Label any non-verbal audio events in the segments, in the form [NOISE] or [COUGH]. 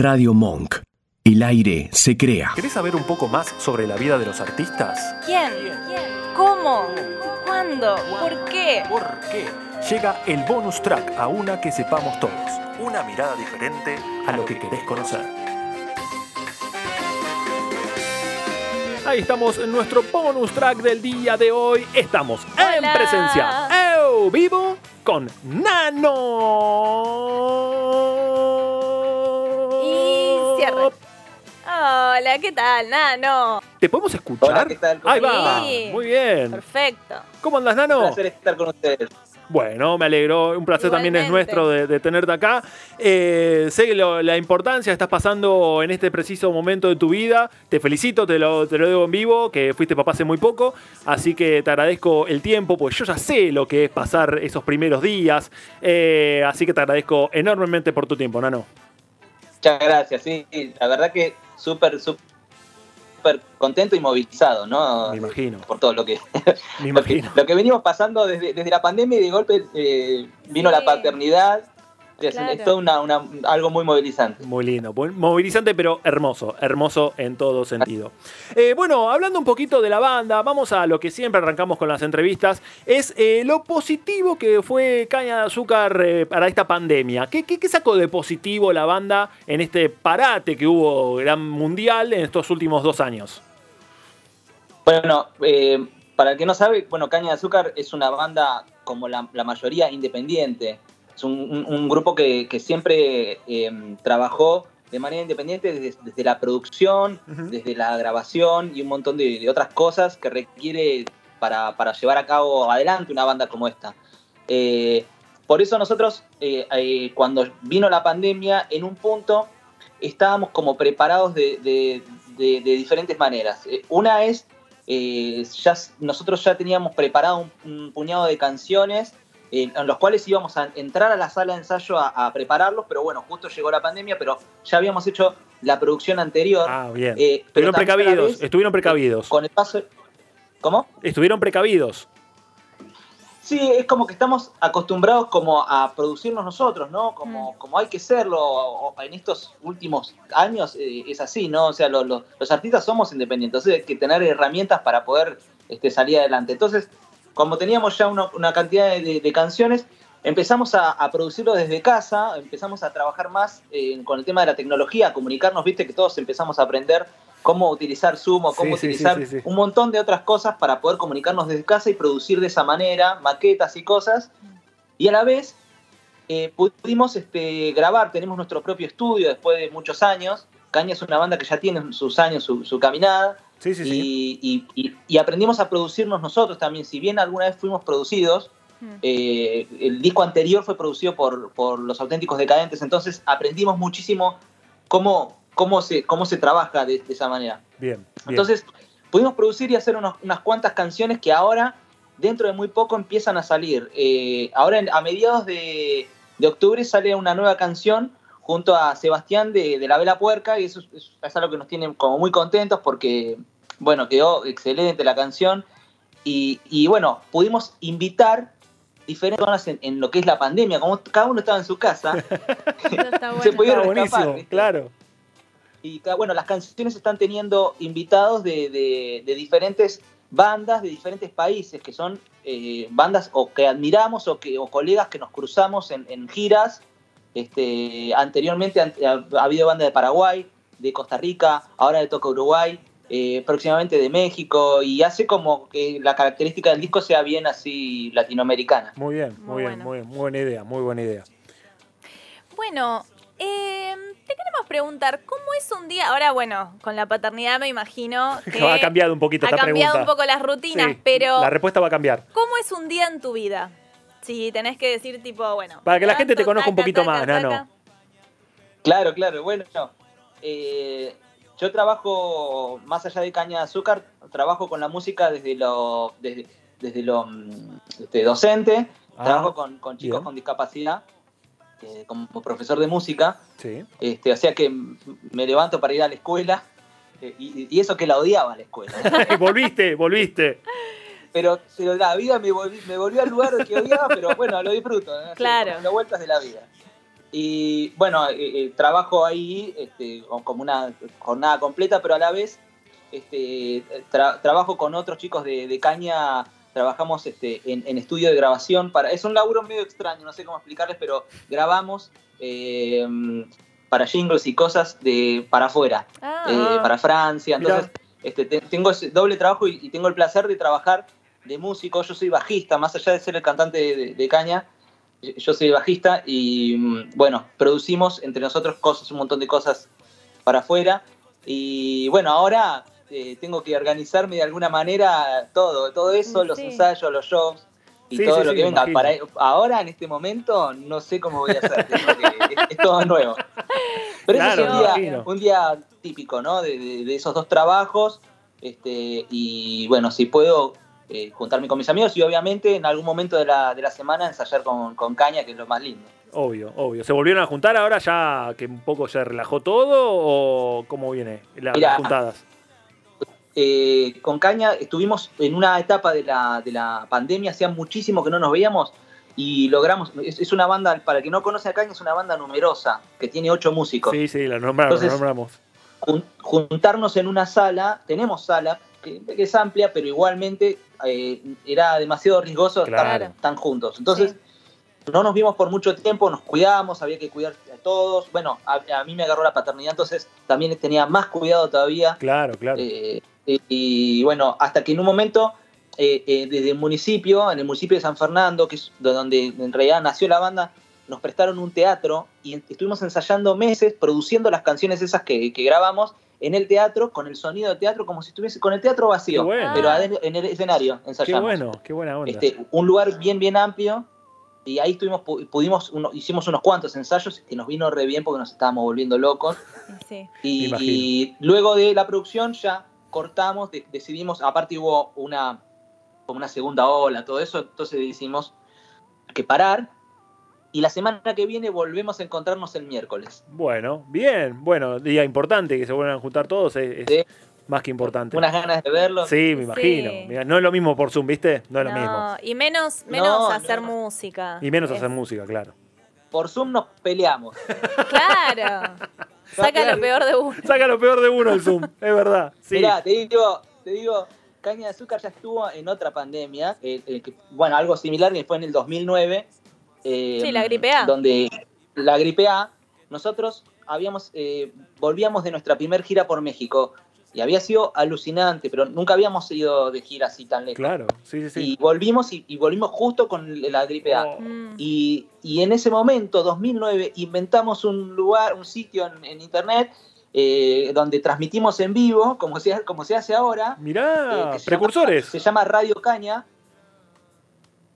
Radio Monk. El aire se crea. ¿Querés saber un poco más sobre la vida de los artistas? ¿Quién? ¿Cómo? ¿Cuándo? ¿Por qué? ¿Por qué? Llega el bonus track a una que sepamos todos. Una mirada diferente a lo que querés conocer. Ahí estamos en nuestro bonus track del día de hoy. Estamos en Hola. presencia, eu vivo, con Nano. Hola, ¿qué tal, Nano? ¿Te podemos escuchar? Hola, ¿qué tal? ¿Cómo Ahí va. Sí. Muy bien. Perfecto. ¿Cómo andas, Un Nano? placer estar con ustedes. Bueno, me alegro. Un placer también es nuestro de, de tenerte acá. Eh, sé lo- la importancia que estás pasando en este preciso momento de tu vida. Te felicito, te lo, te lo digo en vivo, que fuiste papá hace muy poco. Así que te agradezco el tiempo, porque yo ya sé lo que es pasar esos primeros días. Eh, así que te agradezco enormemente por tu tiempo, Nano. Muchas gracias, sí, la verdad que súper, súper contento y movilizado, ¿no? Me imagino. Por todo lo que, Me [LAUGHS] lo que, imagino. lo que venimos pasando desde, desde la pandemia y de golpe eh, vino Sí. la paternidad. Es, Claro. es todo una, una- algo muy movilizante. Muy lindo, buen- movilizante pero hermoso, hermoso en todo sentido. Eh, bueno, hablando un poquito de la banda, vamos a lo que siempre arrancamos con las entrevistas, es eh, lo positivo que fue Caña de Azúcar eh, para esta pandemia. ¿Qué, qué, qué sacó de positivo la banda en este parate que hubo gran mundial en estos últimos dos años? Bueno, eh, para el que no sabe, bueno, Caña de Azúcar es una banda como la, la mayoría independiente. Es un, un- grupo que, que siempre eh, trabajó de manera independiente desde, desde la producción, desde la grabación y un montón de, de otras cosas que requiere para, para llevar a cabo adelante una banda como esta. Eh, por eso nosotros, eh, eh, cuando vino la pandemia, en un punto estábamos como preparados de, de- de- de diferentes maneras. Una es, ya, nosotros ya teníamos preparado un, un puñado de canciones eh, en los cuales íbamos a entrar a la sala de ensayo a, a prepararlos, pero bueno, justo llegó la pandemia, pero ya habíamos hecho la producción anterior. Ah, bien. eh, Estuvieron precavidos, vez, estuvieron precavidos. Con el paso... ¿Cómo? Estuvieron precavidos. Sí, es como que estamos acostumbrados como a producirnos nosotros, ¿no? Como, como hay que serlo o- o en estos últimos años eh, es así, ¿no? O sea, lo- lo- los artistas somos independientes, entonces hay que tener herramientas para poder este, salir adelante. Entonces, como teníamos ya una, una cantidad de, de- de canciones, empezamos a, a producirlo desde casa, empezamos a trabajar más eh, con el tema de la tecnología, a comunicarnos, viste que todos empezamos a aprender cómo utilizar Zoom o cómo Sí, utilizar sí, sí. un montón de otras cosas para poder comunicarnos desde casa y producir de esa manera, maquetas y cosas. Y a la vez eh, pudimos este, grabar, tenemos nuestro propio estudio después de muchos años. Caña es una banda que ya tiene sus años, su, su caminada. Sí, sí, sí. y, y- y- y aprendimos a producirnos nosotros también. Si bien alguna vez fuimos producidos, Mm. eh, el disco anterior fue producido por, por Los Auténticos Decadentes, entonces aprendimos muchísimo cómo, cómo, se, cómo se trabaja de- de esa manera. Bien, bien. Entonces, pudimos producir y hacer unos- unas cuantas canciones que ahora, dentro de muy poco, empiezan a salir. Eh, ahora, en- a mediados de, de octubre, sale una nueva canción junto a Sebastián de, de La Vela Puerca, y eso es, es- algo que nos tiene como muy contentos porque, bueno, quedó excelente la canción. Y, y, bueno, pudimos invitar diferentes personas en, en lo que es la pandemia, como cada uno estaba en su casa, [LAUGHS] [LAUGHS] bueno. se pudieron Está escapar, buenísimo, ¿viste? claro. Y bueno, las canciones están teniendo invitados de, de- de diferentes bandas de diferentes países, que son eh, bandas o que admiramos o, que, o colegas que nos cruzamos en, en giras. Este, anteriormente ha, ha habido bandas de Paraguay, de Costa Rica, ahora de Toca Uruguay, eh, próximamente de México, y hace como que la característica del disco sea bien así latinoamericana. Muy bien, muy, Muy bien, bueno. muy bien, muy buena idea, muy buena idea. Bueno, eh, te queremos preguntar, ¿cómo es un día? Ahora, bueno, con la paternidad me imagino [LAUGHS] que ha cambiado un poquito ha esta cambiado pregunta. un poco las rutinas, Sí, pero La respuesta va a cambiar. ¿cómo es un día en tu vida? Si tenés que decir tipo, bueno... Para que la gente te conozca un poquito taca, más, Nano. taca. Claro, claro. Bueno, eh, yo trabajo, más allá de caña de azúcar, trabajo con la música desde lo, desde, desde lo mm, este, docente, Ah, trabajo con, con chicos bien. con discapacidad, eh, como profesor de música, Sí. este, o sea que me levanto para ir a la escuela, eh, y, y eso que la odiaba la escuela. [LAUGHS] volviste, volviste. Pero, pero la vida me volvió, me volvió al lugar que odiaba, [LAUGHS] pero bueno, lo disfruto. ¿no? Claro. Las vueltas de la vida. Y bueno, eh, eh, trabajo ahí este, como una jornada completa, pero a la vez este, tra- trabajo con otros chicos de, de Caña, trabajamos este, en, en estudio de grabación. Para, es un laburo medio extraño, no sé cómo explicarles, pero grabamos eh, para jingles y cosas de, para afuera, Ah, eh, para Francia. Entonces, este, te- tengo ese doble trabajo y, y tengo el placer de trabajar de músico. Yo soy bajista, más allá de ser el cantante de, de- de Caña, yo- soy bajista y mm, bueno, producimos entre nosotros cosas, un montón de cosas para afuera. Y bueno, ahora eh, tengo que organizarme de alguna manera todo, todo eso, los ensayos, los shows y Sí, todo sí, lo sí, que venga. Para, ahora, en este momento, no sé cómo voy a hacer. que- es, es todo nuevo. Pero Claro, ese es un día, imagino. un día típico, ¿no? De, de- de esos dos trabajos. Este, y bueno, si puedo eh, juntarme con mis amigos y obviamente en algún momento de la, de la semana ensayar con, con caña, que es lo más lindo. Obvio, obvio. ¿Se volvieron a juntar ahora ya que un poco se relajó todo o cómo viene la- Mirá. las juntadas? Eh, con Caña estuvimos en una etapa de la, de la pandemia, hacía muchísimo que no nos veíamos y logramos, es, es una banda, para el que no conoce a Caña, es una banda numerosa, que tiene ocho músicos. Sí, sí, la nombramos, la Entonces- nombramos. Jun- juntarnos en una sala, tenemos sala, que, es amplia, pero igualmente eh, era demasiado riesgoso Claro. estar tan juntos. Entonces, no nos vimos por mucho tiempo, nos cuidamos, había que cuidar a todos. Bueno, a, a mí me agarró la paternidad, entonces también tenía más cuidado todavía. Claro, claro. Eh, y, y, bueno, hasta que en un momento, eh, eh, desde el municipio, en el municipio de San Fernando, que es de donde en realidad nació la banda, nos prestaron un teatro y estuvimos ensayando meses, produciendo las canciones esas que, que grabamos en el teatro, con el sonido de teatro, como si estuviese con el teatro vacío, Qué bueno. pero en el escenario Qué ensayamos. bueno, qué buena onda. Este, un lugar bien, bien amplio. Y ahí tuvimos, pu- pudimos, uno- hicimos unos cuantos ensayos que nos vino re bien porque nos estábamos volviendo locos. sí. Y, y luego de la producción ya cortamos, de- decidimos, aparte hubo una, como una segunda ola, todo eso, entonces decidimos que parar. Y la semana que viene volvemos a encontrarnos el miércoles. Bueno, bien, bueno, día importante que se vuelvan a juntar todos, es, es Sí. más que importante. Unas ganas de verlo. Sí, me imagino. Sí. Mira, no es lo mismo por Zoom, ¿viste? No es lo mismo. Y menos, menos No, hacer no. música. Y menos Es- hacer música, claro. Por Zoom nos peleamos. [LAUGHS] Claro. Saca lo peor de uno. Saca lo peor de uno el Zoom, es verdad. Sí. Mirá, te digo, te digo, Caña de Azúcar ya estuvo en otra pandemia, eh, eh, que- bueno, algo similar que fue en el 2009. Eh, Sí, la gripe A. Donde la gripe A, nosotros habíamos, eh, volvíamos de nuestra primer gira por México y había sido alucinante, pero nunca habíamos ido de gira así tan lejos. Claro, sí, sí, Y sí. volvimos y, y volvimos justo con la gripe A. Oh, Mm. Y, y en ese momento, 2009, inventamos un lugar, un sitio en, en internet eh, donde transmitimos en vivo, como se, como se hace ahora. Mirá, se precursores. llama- se llama Radio Caña.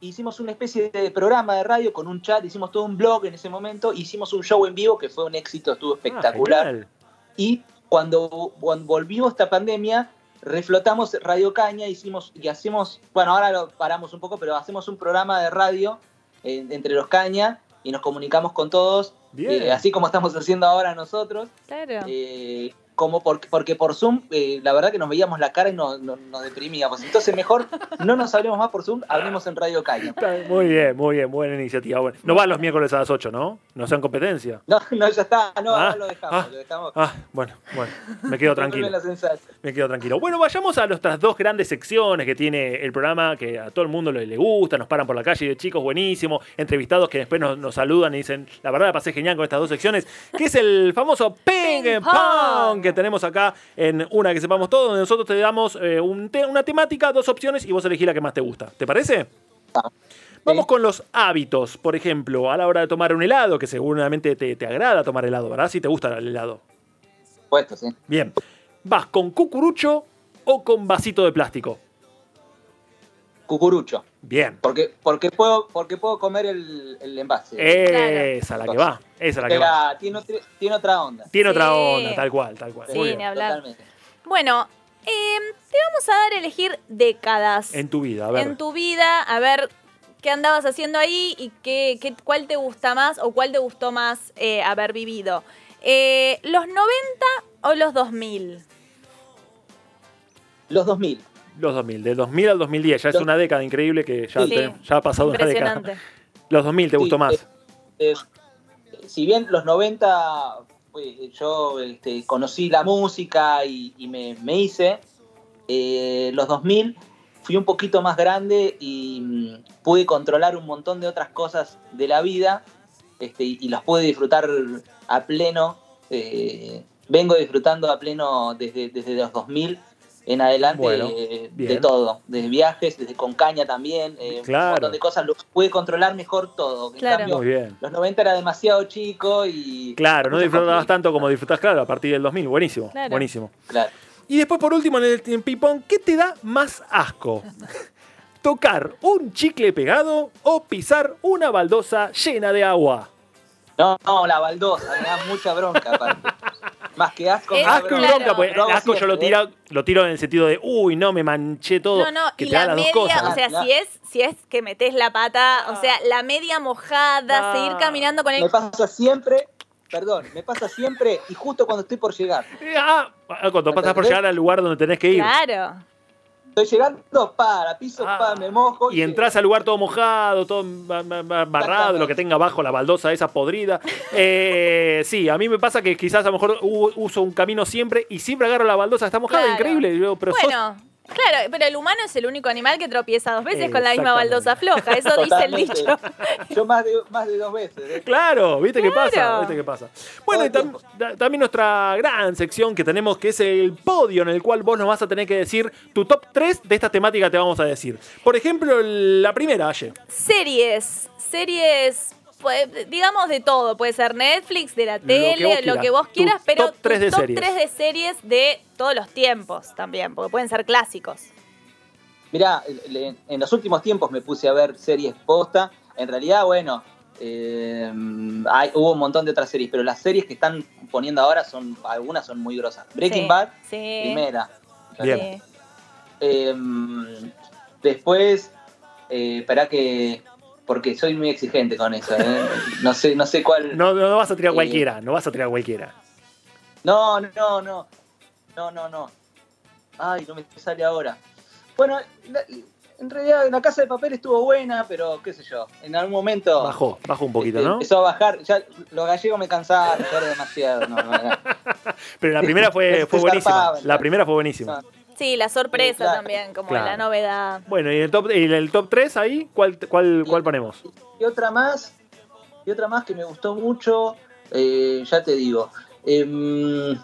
Hicimos una especie de programa de radio con un chat, hicimos todo un blog en ese momento, hicimos un show en vivo que fue un éxito, estuvo Ah, espectacular. y cuando, cuando volvimos esta pandemia, reflotamos Radio Caña, hicimos y hacemos, bueno, ahora lo paramos un poco, pero hacemos un programa de radio eh, entre los Caña y nos comunicamos con todos, Bien. eh, así como estamos haciendo ahora nosotros, Claro. eh, como porque, porque por Zoom, eh, la verdad que nos veíamos la cara y nos, nos- nos deprimíamos. Entonces mejor no nos hablemos más por Zoom, hablemos en Radio Caña. Muy bien, muy bien, buena iniciativa. Bueno, no van los miércoles a las 8, ¿no? No sean competencia. No, no, ya está, no, Ah, lo dejamos, ah. lo dejamos. Ah, bueno, bueno, me quedo [LAUGHS] tranquilo. Me quedo tranquilo. Bueno, vayamos a nuestras dos grandes secciones que tiene el programa, que a todo el mundo le, le gusta, nos paran por la calle de chicos, buenísimo, entrevistados que después nos, nos saludan y dicen, la verdad la pasé genial con estas dos secciones, que es el famoso Ping Pong. Que tenemos acá en Una que sepamos todo, donde nosotros te damos eh, un te- una temática, dos opciones y vos elegís la que más te gusta. ¿Te parece? Vamos Sí. con los hábitos, por ejemplo, a la hora de tomar un helado, que seguramente te, te agrada tomar helado, ¿verdad? Si te gusta el helado. Puesto, sí. Bien. ¿Vas con cucurucho o con vasito de plástico? Cucurucho. Bien. Porque, porque, puedo, porque puedo comer el, el envase. Esa la que va. Esa la que va. Tiene, otro- tiene otra onda. Tiene otra onda, tal cual, tal cual. Sí, Muy ni bien. hablar. Totalmente. Bueno, eh, te vamos a dar a elegir décadas En tu vida, a ver. en tu vida, a ver qué andabas haciendo ahí y qué, qué- cuál te gusta más o cuál te gustó más eh, haber vivido. Eh, ¿Los 90 o los 2000? Los 2000. Los 2000, del 2000 al 2010. Ya es una década increíble que ya, Sí. te- ya ha pasado una década. Los 2000 te Sí, gustó más. eh, si bien los 90 pues, yo este, conocí la música y, y me, me, hice, eh, los 2000 fui un poquito más grande y mm, pude controlar un montón de otras cosas de la vida este, y, y las pude disfrutar a pleno. Eh, vengo disfrutando a pleno desde, desde los 2000 en adelante Bueno, eh, de todo, desde viajes, desde con caña también, eh, Claro. un montón de cosas, lo pude controlar mejor todo. En Claro. cambio, Muy bien. los 90 era demasiado chico y... Claro, no disfrutabas tanto como disfrutás, claro, a partir del 2000. Buenísimo, Claro. buenísimo. Claro. Y después, por último, en el en ping-pong, ¿qué te da más asco? [LAUGHS] ¿Tocar un chicle pegado o pisar una baldosa llena de agua? No, no, la baldosa, me da mucha bronca aparte. [LAUGHS] Más que asco. me Es- da Asco y bronca, pues asco yo lo tiro, lo tiro en el sentido de, uy, no, me manché todo. No, no, que y te da la las dos media, cosas. o sea, Claro. si es, si es que metes la pata, o sea, la media mojada, Ah. seguir caminando con Me el. pasa siempre, perdón, me pasa siempre y justo cuando estoy por llegar. Ah, cuando pasas por llegar al lugar donde tenés que ir. Claro. Estoy llegando, para, piso, Ah. pa, me mojo. Y entras al lugar todo mojado, todo ba- ba- ba- barrado, lo que tenga abajo la baldosa esa podrida. [LAUGHS] Eh, sí, a mí me pasa que quizás a lo mejor uso un camino siempre y siempre agarro la baldosa, está mojada, Claro. increíble. Yo, pero sos- Bueno, claro, pero el humano es el único animal que tropieza dos veces con la misma baldosa floja. Eso dice el dicho. [LAUGHS] Yo más de, más de dos veces. ¿eh? Claro, ¿viste qué pasa? Claro. ¿Viste qué pasa? Bueno, y tam- también nuestra gran sección que tenemos, que es el podio, en el cual vos nos vas a tener que decir tu top 3 de esta temática te vamos a decir. Por ejemplo, la primera, Aye. Series. Series. Pues, digamos de todo, puede ser Netflix, de la que tele, vos lo quieras. que vos Tu quieras, pero top tres de top series. 3 de series de todos los tiempos también, porque pueden ser clásicos. Mirá, en los últimos tiempos me puse a ver series posta. En realidad, bueno, eh, hay, hubo un montón de otras series, pero las series que están poniendo ahora son, algunas son muy grosas. Breaking Sí, Bad, Sí. primera. Bien. sí. Eh, después, eh, esperá que. Porque soy muy exigente con eso. ¿eh? No sé, no sé cuál. No, no vas a tirar Eh, cualquiera, no vas a tirar cualquiera. No, no, no. No, no, no. Ay, no me sale ahora. Bueno, la- en realidad la casa de papel estuvo buena, pero qué sé yo. En algún momento. Bajó, bajó un poquito, este, ¿no? Empezó a bajar. Ya los gallegos me cansaron, ya era demasiado. No, no, no. [LAUGHS] Pero la primera fue, fue buenísima. La primera fue buenísima. Sí, la sorpresa claro. también, como Claro. la novedad. Bueno, y el top, y el top 3 ahí, ¿cuál, cuál, cuál ponemos? Y otra más, y otra más que me gustó mucho, eh, ya te digo. em,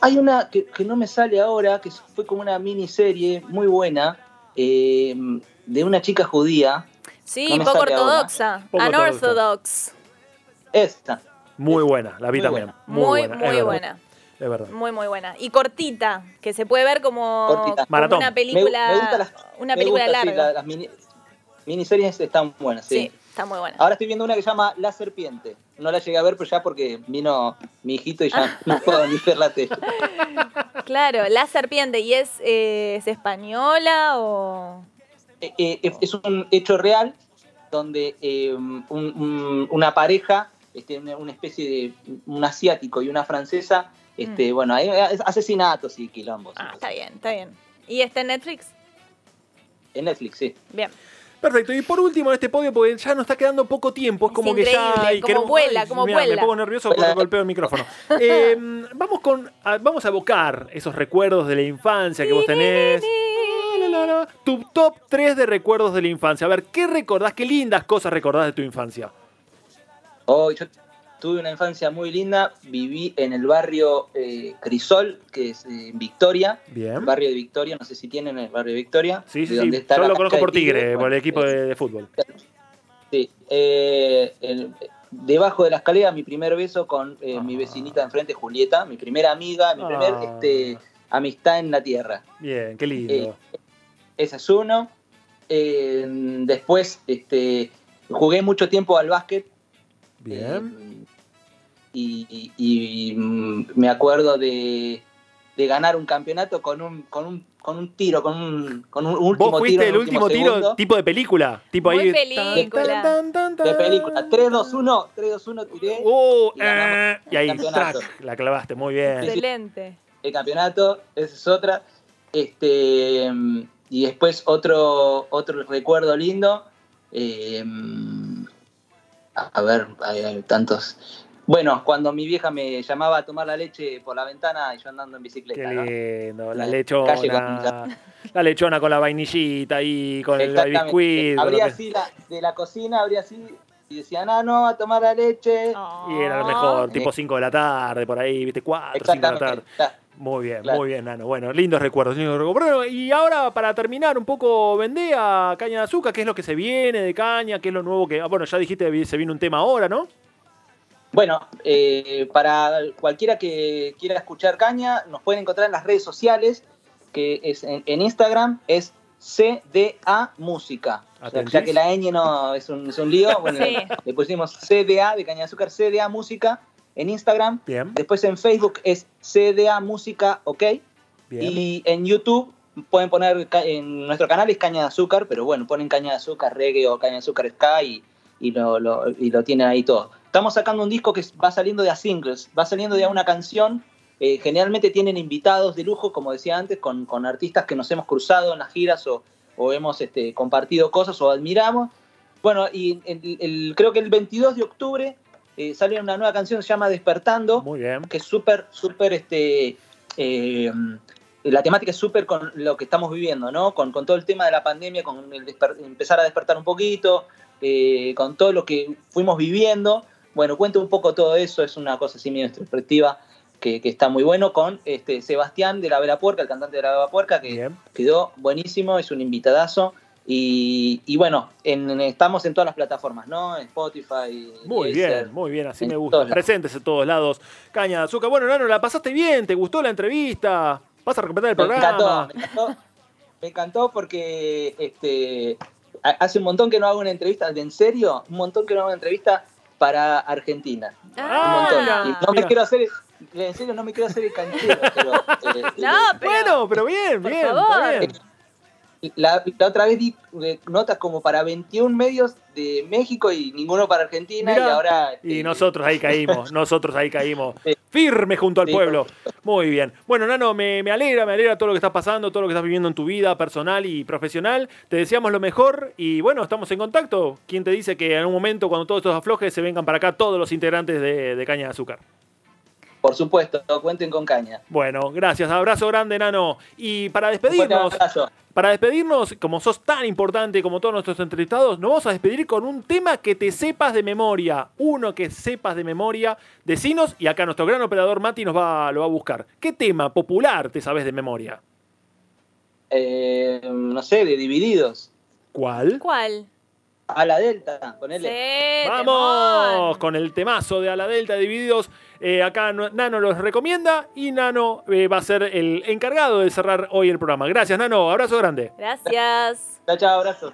hay una que, que no me sale ahora, que fue como una miniserie muy buena, em, de una chica judía. Sí, No poco ortodoxa. Poco Unorthodox. Esta. Muy buena, la vi Muy también. buena. Muy, es muy buena. Es verdad. Muy, muy buena. Y cortita, que se puede ver como, Cortita. como Maratón. una película, me gusta las- una me película gusta, sí, larga. la- las mini- miniseries están buenas, sí. sí. está muy buena. Ahora estoy viendo una que se llama La Serpiente. No la llegué a ver, pero ya porque vino mi hijito y ya [LAUGHS] no puedo ni ver la tele. Claro, La Serpiente. ¿Y es, eh, es española o...? Eh, eh, es un hecho real donde eh, un- un- una pareja, este, una especie de un asiático y una francesa, este, bueno, hay asesinatos y quilombos. Ah, está bien, está bien. ¿Y está en Netflix? En Netflix, sí. Bien. Perfecto, y por último en este podio, porque ya nos está quedando poco tiempo, es como que ya. increíble, y como queremos- vuela, ay, como mirá, Me vuela. pongo nervioso porque Vuela. golpeo el micrófono. [LAUGHS] Eh, vamos, con, a- vamos a evocar esos recuerdos de la infancia que vos tenés. Tu top 3 de recuerdos de la infancia. A ver, ¿qué recordás? ¿Qué lindas cosas recordás de tu infancia? Oh, yo tuve una infancia muy linda, viví en el barrio eh, Crisol, que es eh, en Victoria, Bien. el barrio de Victoria, no sé si tienen el barrio de Victoria. Sí, de sí, sí. está Yo lo conozco por Tigre, Tigre, por el equipo de, de fútbol. Sí, eh, el- debajo de la escalera mi primer beso con eh, mi Ah. vecinita de enfrente, Julieta, mi primera amiga, mi primer Ah. este, amistad en la tierra. Bien, qué lindo. Ese es uno. Después este, jugué mucho tiempo al básquet. Bien. Y, y- y, mm, me acuerdo de, de ganar un campeonato con un, con un, con un tiro, con un, con un último ¿Vos tiro. fuiste en el último tiro segundo. tipo de película? Tipo Muy ahí. película. tan, tan, tan, de película. 3-2-1, 3-2-1 tiré. Uh, Y eh, y ahí, el campeonato. track, la clavaste, muy bien. Excelente. el campeonato, esa es otra. Este, y después otro, otro recuerdo lindo. eh, a ver, hay, hay tantos. Bueno, cuando mi vieja me llamaba a tomar la leche por la ventana y yo andando en bicicleta. Qué ¿no? lindo, la La lechona. calle con La lechona con la vainillita ahí, con el biscuit. Abría que- así la, de la cocina, abría así y decía, no, no, a tomar la leche. Y era lo mejor, tipo 5 de la tarde, por ahí, viste, 4, 5 de la tarde. Muy bien, Claro. muy bien, Nano. Bueno, lindos recuerdos, lindos recuerdos. Bueno, y ahora para terminar un poco, vendé a Caña de Azúcar, qué es lo que se viene de Caña, qué es lo nuevo que... ah, Bueno, ya dijiste, se viene un tema ahora, ¿no? Bueno, eh, para cualquiera que quiera escuchar caña, nos pueden encontrar en las redes sociales, que es en, en Instagram es CDA Música. O sea, ya que la ñ no es un, es un lío, [LAUGHS] bueno, Sí. le pusimos CDA de Caña de Azúcar, CDA Música en Instagram. Bien, Después en Facebook es CDA Música OK. bien. Y en YouTube pueden poner, en nuestro canal es Caña de Azúcar, pero bueno, ponen Caña de Azúcar Reggae o Caña de Azúcar Ska y, y lo, lo- y lo tienen ahí todo. Estamos sacando un disco que va saliendo de a singles, va saliendo de a una canción. eh, generalmente tienen invitados de lujo, como decía antes, con, con artistas que nos hemos cruzado en las giras o, o hemos este, compartido cosas o admiramos. Bueno, y el- el- creo que el 22 de octubre eh, sale una nueva canción, se llama Despertando Muy bien. que es súper, súper, este, eh, la temática es súper con lo que estamos viviendo, ¿no? Con, con todo el tema de la pandemia, con el empezar a despertar un poquito, eh, con todo lo que fuimos viviendo. Bueno, cuento un poco todo eso, es una cosa así medio introspectiva que, que está muy bueno con este Sebastián de la Vela Puerca, el cantante de la Vela Puerca, que Bien. quedó buenísimo, es un invitadazo. Y, y bueno, en- en- estamos en todas las plataformas, ¿no? En Spotify. Muy Deezer, bien, muy bien, así me todos gusta. lados. Presentes en todos lados. Caña de Azúcar. Bueno, Nano, la pasaste bien, ¿te gustó la entrevista? ¿Vas a recuperar el Me programa? encantó, me encantó, me encantó porque este, ha- hace un montón que no hago una entrevista, ¿de en serio? Un montón que no hago una entrevista para Argentina. Ah, Un montón. Y no me quiero hacer, en serio no me quiero hacer el canchero, pero... [LAUGHS] eh, No, pero. Bueno, pero bien, Por bien, favor. está bien. La, la otra vez di notas como para 21 medios de México y ninguno para Argentina Mirá. y ahora... Y eh, nosotros ahí caímos, [LAUGHS] nosotros ahí caímos. Firme junto al Sí. pueblo. Muy bien. Bueno, Nano, me, me alegra, me alegra todo lo que está pasando, todo lo que estás viviendo en tu vida personal y profesional. Te deseamos lo mejor y bueno, estamos en contacto. ¿Quién te dice que en un momento, cuando todo esto afloje, se vengan para acá todos los integrantes de, de Caña de Azúcar? Por supuesto, cuenten con caña. Bueno, gracias. Abrazo grande, Nano. Y para despedirnos, para despedirnos, como sos tan importante como todos nuestros entrevistados, nos vamos a despedir con un tema que te sepas de memoria. Uno que sepas de memoria. Decinos, y acá nuestro gran operador Mati nos va, lo va a buscar. ¿Qué tema popular te sabes de memoria? Eh, no sé, de Divididos. ¿Cuál? ¿Cuál? A la Delta, ponele. Sí, ¡Vamos! temón. Con el temazo de A la Delta Divididos. Eh, acá no- Nano los recomienda y Nano eh, va a ser el encargado de cerrar hoy el programa. Gracias, Nano. Abrazo grande. Gracias. Chao, chao, abrazo.